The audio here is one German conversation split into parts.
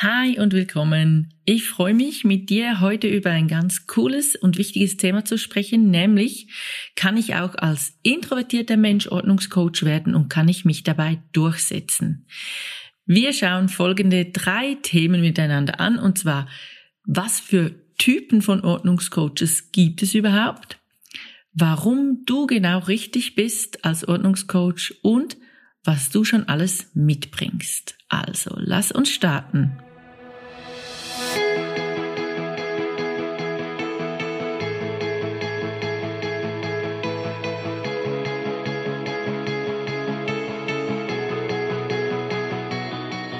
Hi und willkommen. Ich freue mich, mit dir heute über ein ganz cooles und wichtiges Thema zu sprechen, nämlich kann ich auch als introvertierter Mensch Ordnungscoach werden und kann ich mich dabei durchsetzen? Wir schauen folgende drei Themen miteinander an und zwar, was für Typen von Ordnungscoaches gibt es überhaupt? Warum du genau richtig bist als Ordnungscoach und was du schon alles mitbringst. Also, lass uns starten.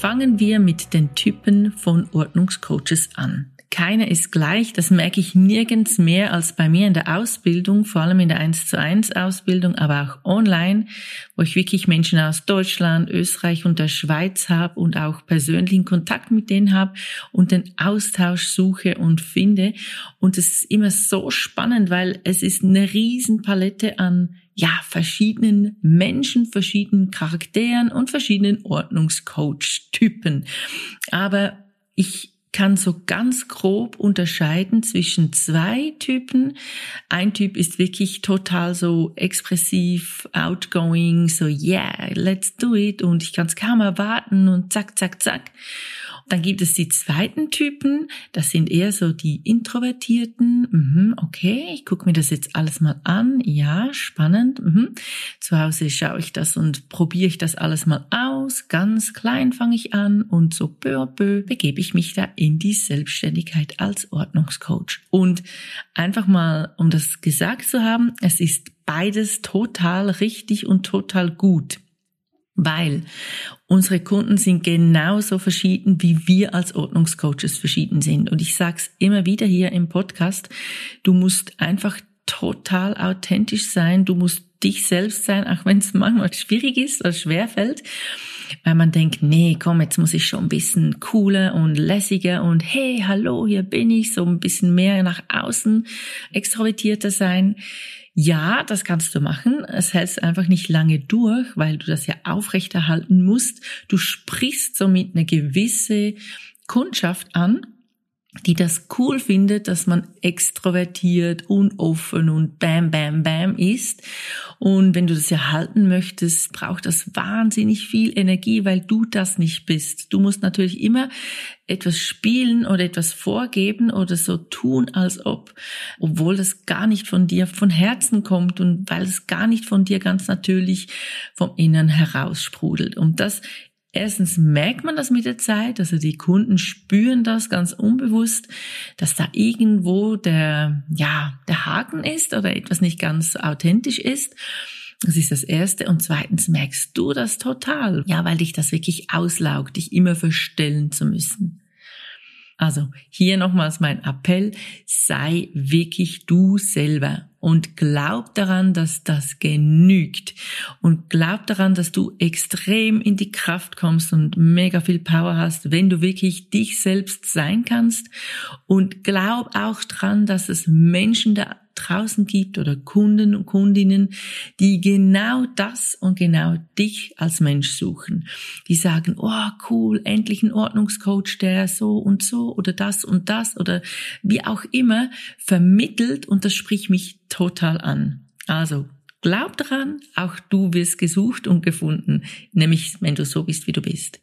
Fangen wir mit den Typen von Ordnungscoaches an. Keiner ist gleich, das merke ich nirgends mehr als bei mir in der Ausbildung, vor allem in der 1 zu 1 Ausbildung, aber auch online, wo ich wirklich Menschen aus Deutschland, Österreich und der Schweiz habe und auch persönlichen Kontakt mit denen habe und den Austausch suche und finde. Und es ist immer so spannend, weil es ist eine Riesenpalette an ja, verschiedenen Menschen, verschiedenen Charakteren und verschiedenen Ordnungscoach-Typen. Aber ich kann so ganz grob unterscheiden zwischen zwei Typen. Ein Typ ist wirklich total so expressiv, outgoing, so yeah, let's do it und ich kann es kaum erwarten und zack, zack, zack. Dann gibt es die zweiten Typen, das sind eher so die Introvertierten. Mhm, okay, ich gucke mir das jetzt alles mal an. Ja, spannend. Mhm. Zu Hause schaue ich das und probiere ich das alles mal aus. Ganz klein fange ich an und so peu à peu begebe ich mich da in die Selbstständigkeit als Ordnungscoach. Und einfach mal, um das gesagt zu haben, es ist beides total richtig und total gut weil unsere Kunden sind genauso verschieden, wie wir als Ordnungscoaches verschieden sind. Und ich sage es immer wieder hier im Podcast, du musst einfach total authentisch sein, du musst dich selbst sein, auch wenn es manchmal schwierig ist oder schwerfällt, weil man denkt, nee, komm, jetzt muss ich schon ein bisschen cooler und lässiger und hey, hallo, hier bin ich, so ein bisschen mehr nach außen extrovertierter sein. Ja, das kannst du machen. Es hältst einfach nicht lange durch, weil du das ja aufrechterhalten musst. Du sprichst somit eine gewisse Kundschaft an die das cool findet, dass man extrovertiert und offen und bam, bam, bam ist. Und wenn du das ja halten möchtest, braucht das wahnsinnig viel Energie, weil du das nicht bist. Du musst natürlich immer etwas spielen oder etwas vorgeben oder so tun, als ob, obwohl das gar nicht von dir von Herzen kommt und weil es gar nicht von dir ganz natürlich vom Innern heraus sprudelt. Und das Erstens merkt man das mit der Zeit, also die Kunden spüren das ganz unbewusst, dass da irgendwo der, ja, der Haken ist oder etwas nicht ganz authentisch ist. Das ist das Erste. Und zweitens merkst du das total. Ja, weil dich das wirklich auslaugt, dich immer verstellen zu müssen. Also hier nochmals mein Appell, sei wirklich du selber und glaub daran, dass das genügt. Und glaub daran, dass du extrem in die Kraft kommst und mega viel Power hast, wenn du wirklich dich selbst sein kannst. Und glaub auch dran, dass es Menschen da draußen gibt oder Kunden und Kundinnen, die genau das und genau dich als Mensch suchen. Die sagen, oh cool, endlich ein Ordnungscoach, der so und so oder das und das oder wie auch immer vermittelt und das spricht mich total an. Also glaub daran, auch du wirst gesucht und gefunden, nämlich wenn du so bist, wie du bist.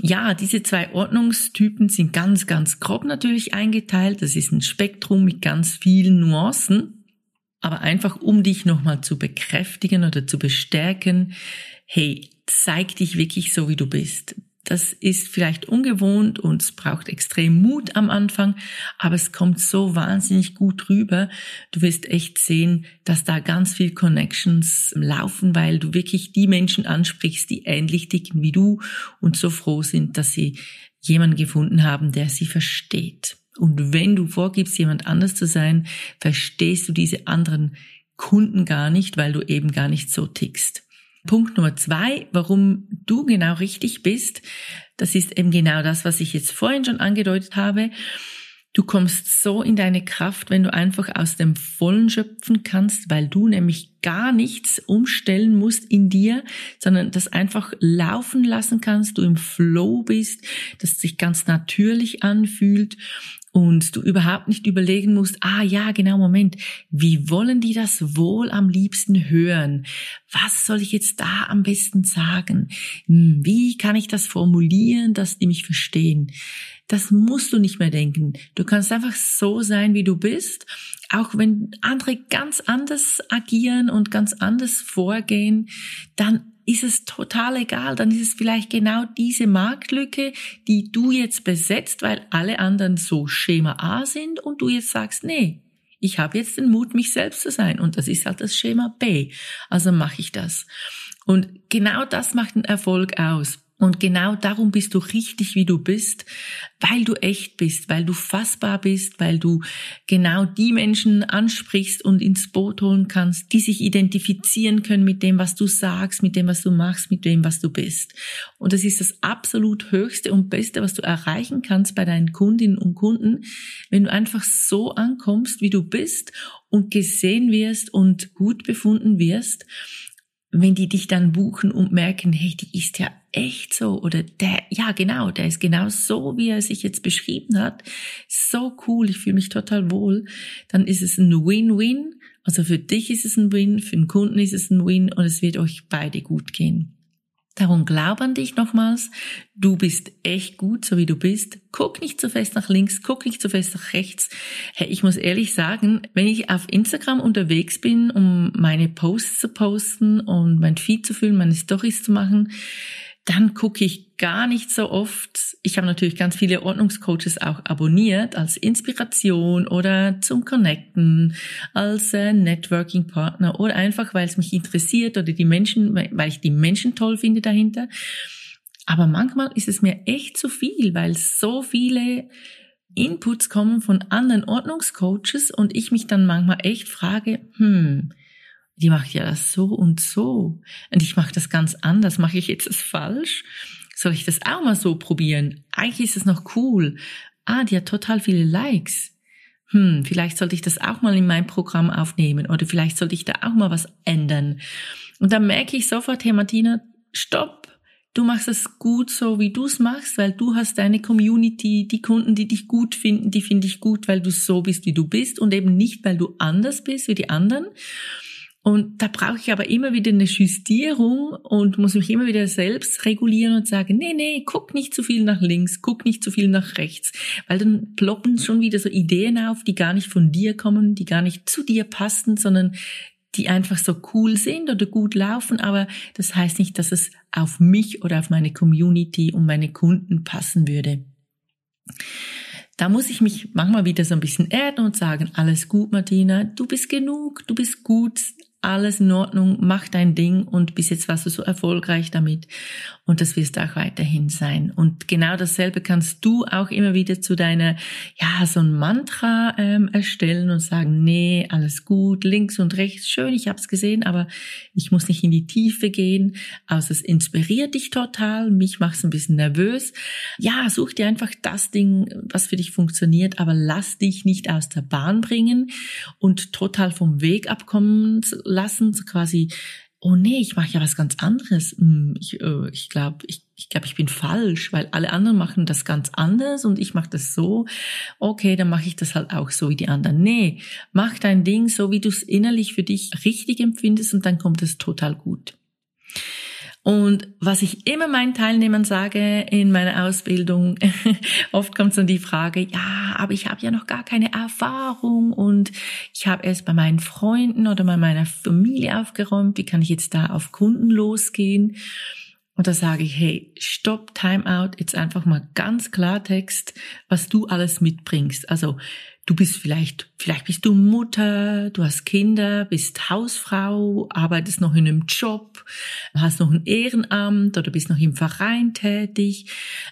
Ja, diese zwei Ordnungstypen sind ganz, ganz grob natürlich eingeteilt. Das ist ein Spektrum mit ganz vielen Nuancen. aber einfach um dich nochmal zu bekräftigen oder zu bestärken, hey, zeig dich wirklich so, wie du bist. Das ist vielleicht ungewohnt und es braucht extrem Mut am Anfang, aber es kommt so wahnsinnig gut rüber. Du wirst echt sehen, dass da ganz viel Connections laufen, weil du wirklich die Menschen ansprichst, die ähnlich dicken wie du und so froh sind, dass sie jemanden gefunden haben, der sie versteht. Und wenn du vorgibst, jemand anders zu sein, verstehst du diese anderen Kunden gar nicht, weil du eben gar nicht so tickst. Punkt Nummer zwei, warum du genau richtig bist, das ist eben genau das, was ich jetzt vorhin schon angedeutet habe. Du kommst so in deine Kraft, wenn du einfach aus dem Vollen schöpfen kannst, weil du nämlich gar nichts umstellen musst in dir, sondern das einfach laufen lassen kannst, du im Flow bist, das sich ganz natürlich anfühlt und du überhaupt nicht überlegen musst, ah ja, genau, Moment, wie wollen die das wohl am liebsten hören? Was soll ich jetzt da am besten sagen? Hm, wie kann ich das formulieren, dass die mich verstehen? Das musst du nicht mehr denken. Du kannst einfach so sein, wie du bist, auch wenn andere ganz anders agieren und ganz anders vorgehen, dann ist es total egal. Dann ist es vielleicht genau diese Marktlücke, die du jetzt besetzt, weil alle anderen so Schema A sind und du jetzt sagst, nee, ich habe jetzt den Mut, mich selbst zu sein. Und das ist halt das Schema B. Also mache ich das. Und genau das macht den Erfolg aus. Und genau darum bist du richtig, wie du bist, weil du echt bist, weil du fassbar bist, weil du genau die Menschen ansprichst und ins Boot holen kannst, die sich identifizieren können mit dem, was du sagst, mit dem, was du machst, mit dem, was du bist. Und das ist das absolut höchste und beste, was du erreichen kannst bei deinen Kundinnen und Kunden, wenn du einfach so ankommst, wie du bist und gesehen wirst und gut befunden wirst wenn die dich dann buchen und merken, hey, die ist ja echt so oder der, ja genau, der ist genau so, wie er sich jetzt beschrieben hat, so cool, ich fühle mich total wohl, dann ist es ein Win-Win. Also für dich ist es ein Win, für den Kunden ist es ein Win und es wird euch beide gut gehen. Darum glaub an dich nochmals. Du bist echt gut, so wie du bist. Guck nicht so fest nach links, guck nicht so fest nach rechts. Hey, ich muss ehrlich sagen, wenn ich auf Instagram unterwegs bin, um meine Posts zu posten und mein Feed zu füllen, meine Stories zu machen, dann gucke ich gar nicht so oft. Ich habe natürlich ganz viele Ordnungscoaches auch abonniert als Inspiration oder zum Connecten, als äh, Networking-Partner oder einfach, weil es mich interessiert oder die Menschen, weil ich die Menschen toll finde dahinter. Aber manchmal ist es mir echt zu viel, weil so viele Inputs kommen von anderen Ordnungscoaches und ich mich dann manchmal echt frage, hm, die macht ja das so und so. Und ich mache das ganz anders. Mache ich jetzt das falsch? Soll ich das auch mal so probieren? Eigentlich ist es noch cool. Ah, die hat total viele Likes. Hm, vielleicht sollte ich das auch mal in mein Programm aufnehmen oder vielleicht sollte ich da auch mal was ändern. Und dann merke ich sofort, hey Martina, stopp. Du machst es gut so, wie du es machst, weil du hast deine Community, die Kunden, die dich gut finden, die finde ich gut, weil du so bist, wie du bist und eben nicht, weil du anders bist wie die anderen. Und da brauche ich aber immer wieder eine Justierung und muss mich immer wieder selbst regulieren und sagen, nee, nee, guck nicht zu viel nach links, guck nicht zu viel nach rechts, weil dann ploppen schon wieder so Ideen auf, die gar nicht von dir kommen, die gar nicht zu dir passen, sondern die einfach so cool sind oder gut laufen, aber das heißt nicht, dass es auf mich oder auf meine Community und meine Kunden passen würde. Da muss ich mich manchmal wieder so ein bisschen erden und sagen, alles gut, Martina, du bist genug, du bist gut, alles in Ordnung, mach dein Ding und bis jetzt warst du so erfolgreich damit und das wirst du auch weiterhin sein. Und genau dasselbe kannst du auch immer wieder zu deiner, ja, so ein Mantra ähm, erstellen und sagen, nee, alles gut, links und rechts, schön, ich habe es gesehen, aber ich muss nicht in die Tiefe gehen, außer es inspiriert dich total, mich macht es ein bisschen nervös. Ja, such dir einfach das Ding, was für dich funktioniert, aber lass dich nicht aus der Bahn bringen und total vom Weg abkommen lassen, so quasi, oh nee, ich mache ja was ganz anderes. Hm, ich äh, ich glaube, ich, ich, glaub, ich bin falsch, weil alle anderen machen das ganz anders und ich mache das so. Okay, dann mache ich das halt auch so wie die anderen. Nee, mach dein Ding so, wie du es innerlich für dich richtig empfindest und dann kommt es total gut. Und was ich immer meinen Teilnehmern sage in meiner Ausbildung, oft kommt dann die Frage, ja, aber ich habe ja noch gar keine Erfahrung und ich habe erst bei meinen Freunden oder bei meiner Familie aufgeräumt, wie kann ich jetzt da auf Kunden losgehen? Und da sage ich, hey, stopp, time out, jetzt einfach mal ganz Klartext, was du alles mitbringst. Also Du bist vielleicht, vielleicht bist du Mutter, du hast Kinder, bist Hausfrau, arbeitest noch in einem Job, hast noch ein Ehrenamt oder bist noch im Verein tätig.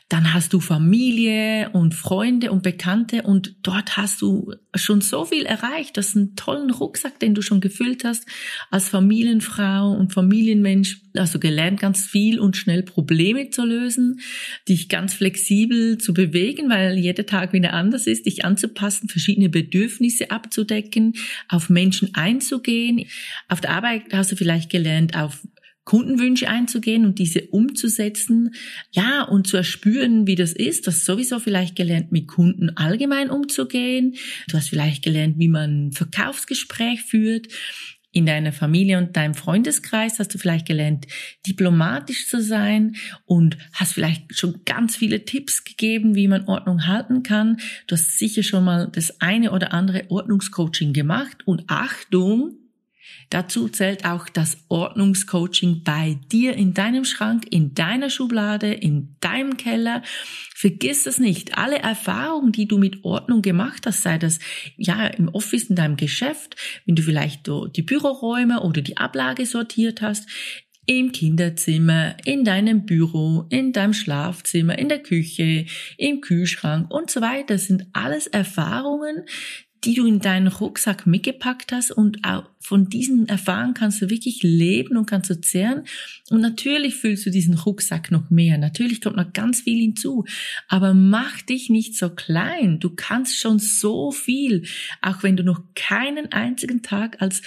Dann hast du Familie und Freunde und Bekannte und dort hast du schon so viel erreicht. Das ist ein tollen Rucksack, den du schon gefüllt hast als Familienfrau und Familienmensch. Also gelernt ganz viel und schnell Probleme zu lösen, dich ganz flexibel zu bewegen, weil jeder Tag wieder anders ist, dich anzupassen, verschiedene Bedürfnisse abzudecken, auf Menschen einzugehen. Auf der Arbeit hast du vielleicht gelernt, auf Kundenwünsche einzugehen und diese umzusetzen, ja, und zu erspüren, wie das ist. Du hast sowieso vielleicht gelernt, mit Kunden allgemein umzugehen. Du hast vielleicht gelernt, wie man ein Verkaufsgespräch führt in deiner Familie und deinem Freundeskreis? Hast du vielleicht gelernt, diplomatisch zu sein? Und hast vielleicht schon ganz viele Tipps gegeben, wie man Ordnung halten kann. Du hast sicher schon mal das eine oder andere Ordnungscoaching gemacht. Und Achtung, Dazu zählt auch das Ordnungscoaching bei dir in deinem Schrank, in deiner Schublade, in deinem Keller. Vergiss es nicht. Alle Erfahrungen, die du mit Ordnung gemacht hast, sei das ja im Office, in deinem Geschäft, wenn du vielleicht die Büroräume oder die Ablage sortiert hast, im Kinderzimmer, in deinem Büro, in deinem Schlafzimmer, in der Küche, im Kühlschrank und so weiter. Das sind alles Erfahrungen, die du in deinen Rucksack mitgepackt hast und auch von diesen Erfahrungen kannst du wirklich leben und kannst du zehren. Und natürlich fühlst du diesen Rucksack noch mehr. Natürlich kommt noch ganz viel hinzu. Aber mach dich nicht so klein. Du kannst schon so viel, auch wenn du noch keinen einzigen Tag als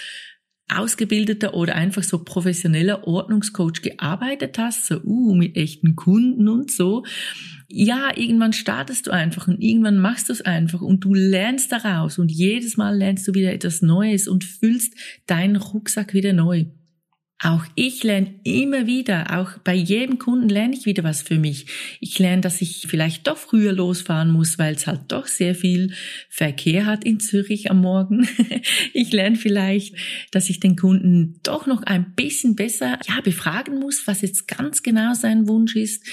ausgebildeter oder einfach so professioneller Ordnungscoach gearbeitet hast, so uh, mit echten Kunden und so, ja, irgendwann startest du einfach und irgendwann machst du es einfach und du lernst daraus und jedes Mal lernst du wieder etwas Neues und füllst deinen Rucksack wieder neu. Auch ich lerne immer wieder, auch bei jedem Kunden lerne ich wieder was für mich. Ich lerne, dass ich vielleicht doch früher losfahren muss, weil es halt doch sehr viel Verkehr hat in Zürich am Morgen. Ich lerne vielleicht, dass ich den Kunden doch noch ein bisschen besser ja, befragen muss, was jetzt ganz genau sein Wunsch ist.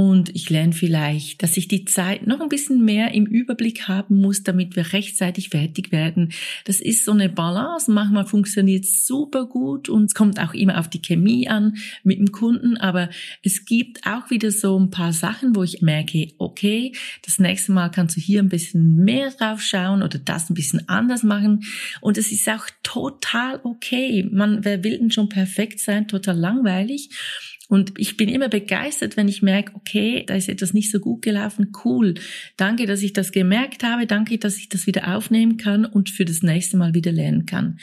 Und ich lerne vielleicht, dass ich die Zeit noch ein bisschen mehr im Überblick haben muss, damit wir rechtzeitig fertig werden. Das ist so eine Balance. Manchmal funktioniert es super gut und es kommt auch immer auf die Chemie an mit dem Kunden. Aber es gibt auch wieder so ein paar Sachen, wo ich merke, okay, das nächste Mal kannst du hier ein bisschen mehr drauf schauen oder das ein bisschen anders machen. Und es ist auch total okay. Man, wer will denn schon perfekt sein? Total langweilig. Und ich bin immer begeistert, wenn ich merke, okay, da ist etwas nicht so gut gelaufen. Cool. Danke, dass ich das gemerkt habe. Danke, dass ich das wieder aufnehmen kann und für das nächste Mal wieder lernen kann.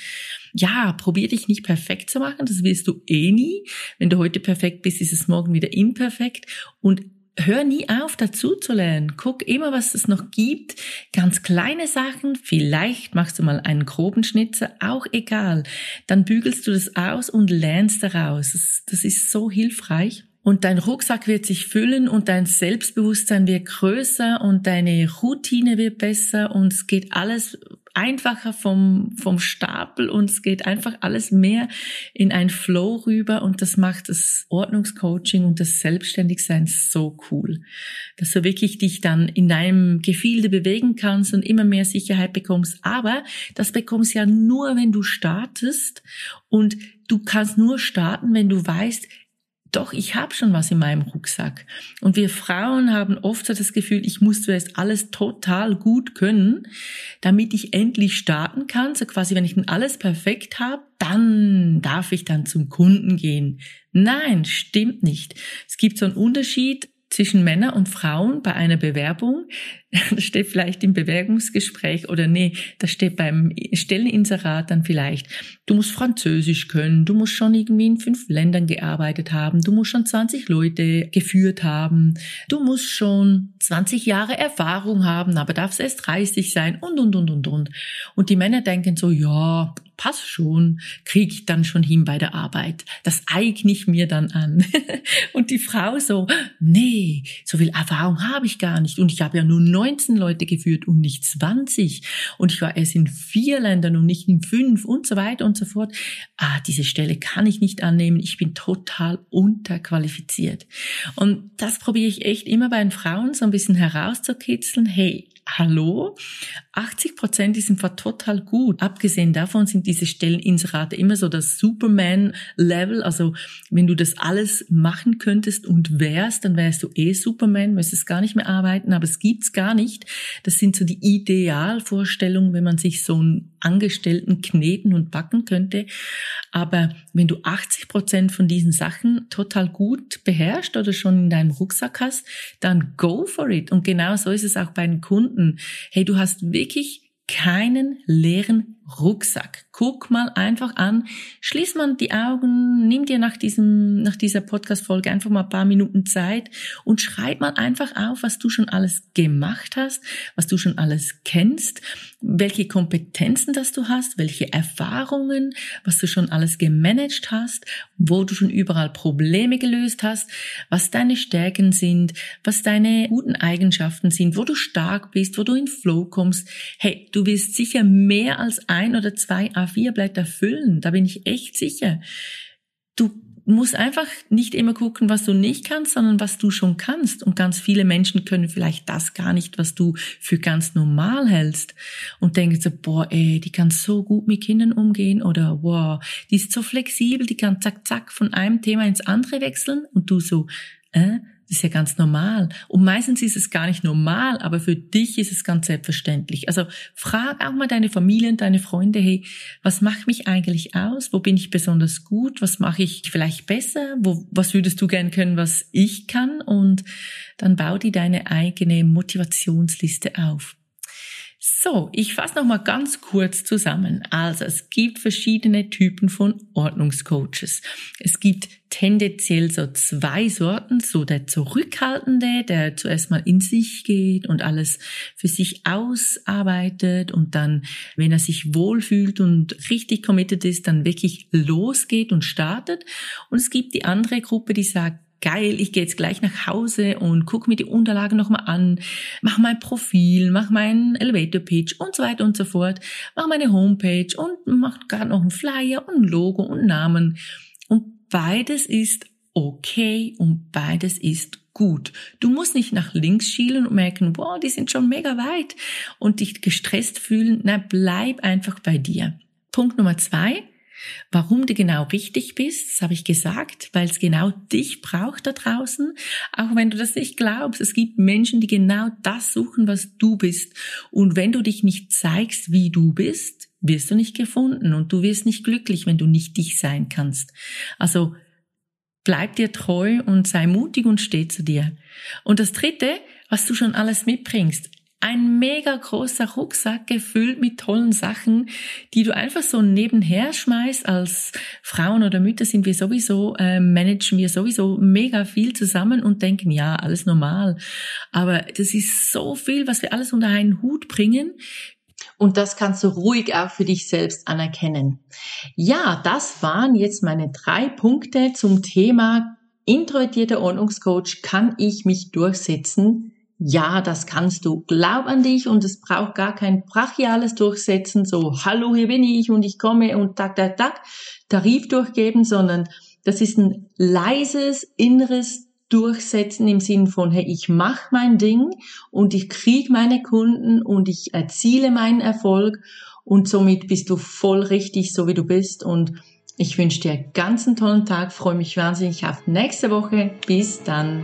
Ja, probier dich nicht perfekt zu machen. Das wirst du eh nie. Wenn du heute perfekt bist, ist es morgen wieder imperfekt. Und hör nie auf, dazu zu lernen. Guck immer, was es noch gibt. Ganz kleine Sachen. Vielleicht machst du mal einen groben Schnitzer, auch egal. Dann bügelst du das aus und lernst daraus. Das, das ist so hilfreich. Und dein Rucksack wird sich füllen und dein Selbstbewusstsein wird größer und deine Routine wird besser und es geht alles einfacher vom, vom Stapel und es geht einfach alles mehr in ein Flow rüber und das macht das Ordnungscoaching und das Selbstständigsein so cool, dass du wirklich dich dann in deinem Gefilde bewegen kannst und immer mehr Sicherheit bekommst. Aber das bekommst ja nur, wenn du startest und du kannst nur starten, wenn du weißt, doch, ich habe schon was in meinem Rucksack. Und wir Frauen haben oft so das Gefühl, ich muss zuerst alles total gut können, damit ich endlich starten kann. So quasi, wenn ich dann alles perfekt habe, dann darf ich dann zum Kunden gehen. Nein, stimmt nicht. Es gibt so einen Unterschied zwischen Männern und Frauen bei einer Bewerbung. Das steht vielleicht im Bewerbungsgespräch oder nee, das steht beim Stelleninserat dann vielleicht. Du musst Französisch können, du musst schon irgendwie in fünf Ländern gearbeitet haben, du musst schon 20 Leute geführt haben, du musst schon 20 Jahre Erfahrung haben, aber darfst erst 30 sein und, und, und, und, und. Und die Männer denken so, ja, passt schon, kriege ich dann schon hin bei der Arbeit. Das eigne ich mir dann an. und die Frau so, nee, so viel Erfahrung habe ich gar nicht. Und ich habe ja nur 19 Leute geführt und nicht 20. Und ich war erst in vier Ländern und nicht in fünf und so weiter und so fort. Ah, diese Stelle kann ich nicht annehmen. Ich bin total unterqualifiziert. Und das probiere ich echt immer bei den Frauen so ein bisschen herauszukitzeln. Hey, hallo? 80 Prozent ist einfach total gut. Abgesehen davon sind diese Stelleninserate immer so das Superman-Level. Also wenn du das alles machen könntest und wärst, dann wärst du eh Superman, müsstest gar nicht mehr arbeiten, aber es gibt's gar nicht. Das sind so die Idealvorstellungen, wenn man sich so einen Angestellten kneten und backen könnte. Aber wenn du 80 Prozent von diesen Sachen total gut beherrschst oder schon in deinem Rucksack hast, dann go for it. Und genau so ist es auch bei den Kunden. Hey, du hast wirklich keinen leeren Rucksack. Guck mal einfach an, schließ mal die Augen, nimm dir nach diesem, nach dieser Podcast-Folge einfach mal ein paar Minuten Zeit und schreib mal einfach auf, was du schon alles gemacht hast, was du schon alles kennst, welche Kompetenzen das du hast, welche Erfahrungen, was du schon alles gemanagt hast, wo du schon überall Probleme gelöst hast, was deine Stärken sind, was deine guten Eigenschaften sind, wo du stark bist, wo du in Flow kommst. Hey, du wirst sicher mehr als ein oder zwei A4-Blätter füllen. Da bin ich echt sicher. Du musst einfach nicht immer gucken, was du nicht kannst, sondern was du schon kannst. Und ganz viele Menschen können vielleicht das gar nicht, was du für ganz normal hältst. Und denken so, boah, ey, die kann so gut mit Kindern umgehen oder wow, die ist so flexibel, die kann zack, zack von einem Thema ins andere wechseln. Und du so, äh, das ist ja ganz normal. Und meistens ist es gar nicht normal, aber für dich ist es ganz selbstverständlich. Also frag auch mal deine Familie und deine Freunde, hey, was macht mich eigentlich aus? Wo bin ich besonders gut? Was mache ich vielleicht besser? Wo, was würdest du gern können, was ich kann? Und dann bau dir deine eigene Motivationsliste auf. So, ich fasse noch mal ganz kurz zusammen. Also, es gibt verschiedene Typen von Ordnungscoaches. Es gibt tendenziell so zwei Sorten, so der Zurückhaltende, der zuerst mal in sich geht und alles für sich ausarbeitet und dann, wenn er sich wohlfühlt und richtig committed ist, dann wirklich losgeht und startet. Und es gibt die andere Gruppe, die sagt, geil, ich gehe jetzt gleich nach Hause und gucke mir die Unterlagen nochmal an, mach mein Profil, mach meinen Elevator Pitch und so weiter und so fort, mach meine Homepage und mach gerade noch einen Flyer und ein Logo und Namen. Und beides ist okay und beides ist gut. Du musst nicht nach links schielen und merken, wow, die sind schon mega weit und dich gestresst fühlen. Na, bleib einfach bei dir. Punkt Nummer zwei Warum du genau richtig bist, das habe ich gesagt, weil es genau dich braucht da draußen. Auch wenn du das nicht glaubst, es gibt Menschen, die genau das suchen, was du bist. Und wenn du dich nicht zeigst, wie du bist, wirst du nicht gefunden und du wirst nicht glücklich, wenn du nicht dich sein kannst. Also bleib dir treu und sei mutig und steh zu dir. Und das dritte, was du schon alles mitbringst, ein mega großer Rucksack gefüllt mit tollen Sachen, die du einfach so nebenher schmeißt. Als Frauen oder Mütter sind wir sowieso, äh, managen wir sowieso mega viel zusammen und denken, ja, alles normal. Aber das ist so viel, was wir alles unter einen Hut bringen. Und das kannst du ruhig auch für dich selbst anerkennen. Ja, das waren jetzt meine drei Punkte zum Thema introvertierter Ordnungscoach. Kann ich mich durchsetzen? Ja, das kannst du. Glaub an dich und es braucht gar kein brachiales Durchsetzen, so, hallo, hier bin ich und ich komme und tak, tak, tak, Tarif durchgeben, sondern das ist ein leises, inneres Durchsetzen im Sinn von, hey, ich mache mein Ding und ich kriege meine Kunden und ich erziele meinen Erfolg und somit bist du voll richtig, so wie du bist und ich wünsche dir einen ganz tollen Tag, freue mich wahnsinnig auf nächste Woche. Bis dann.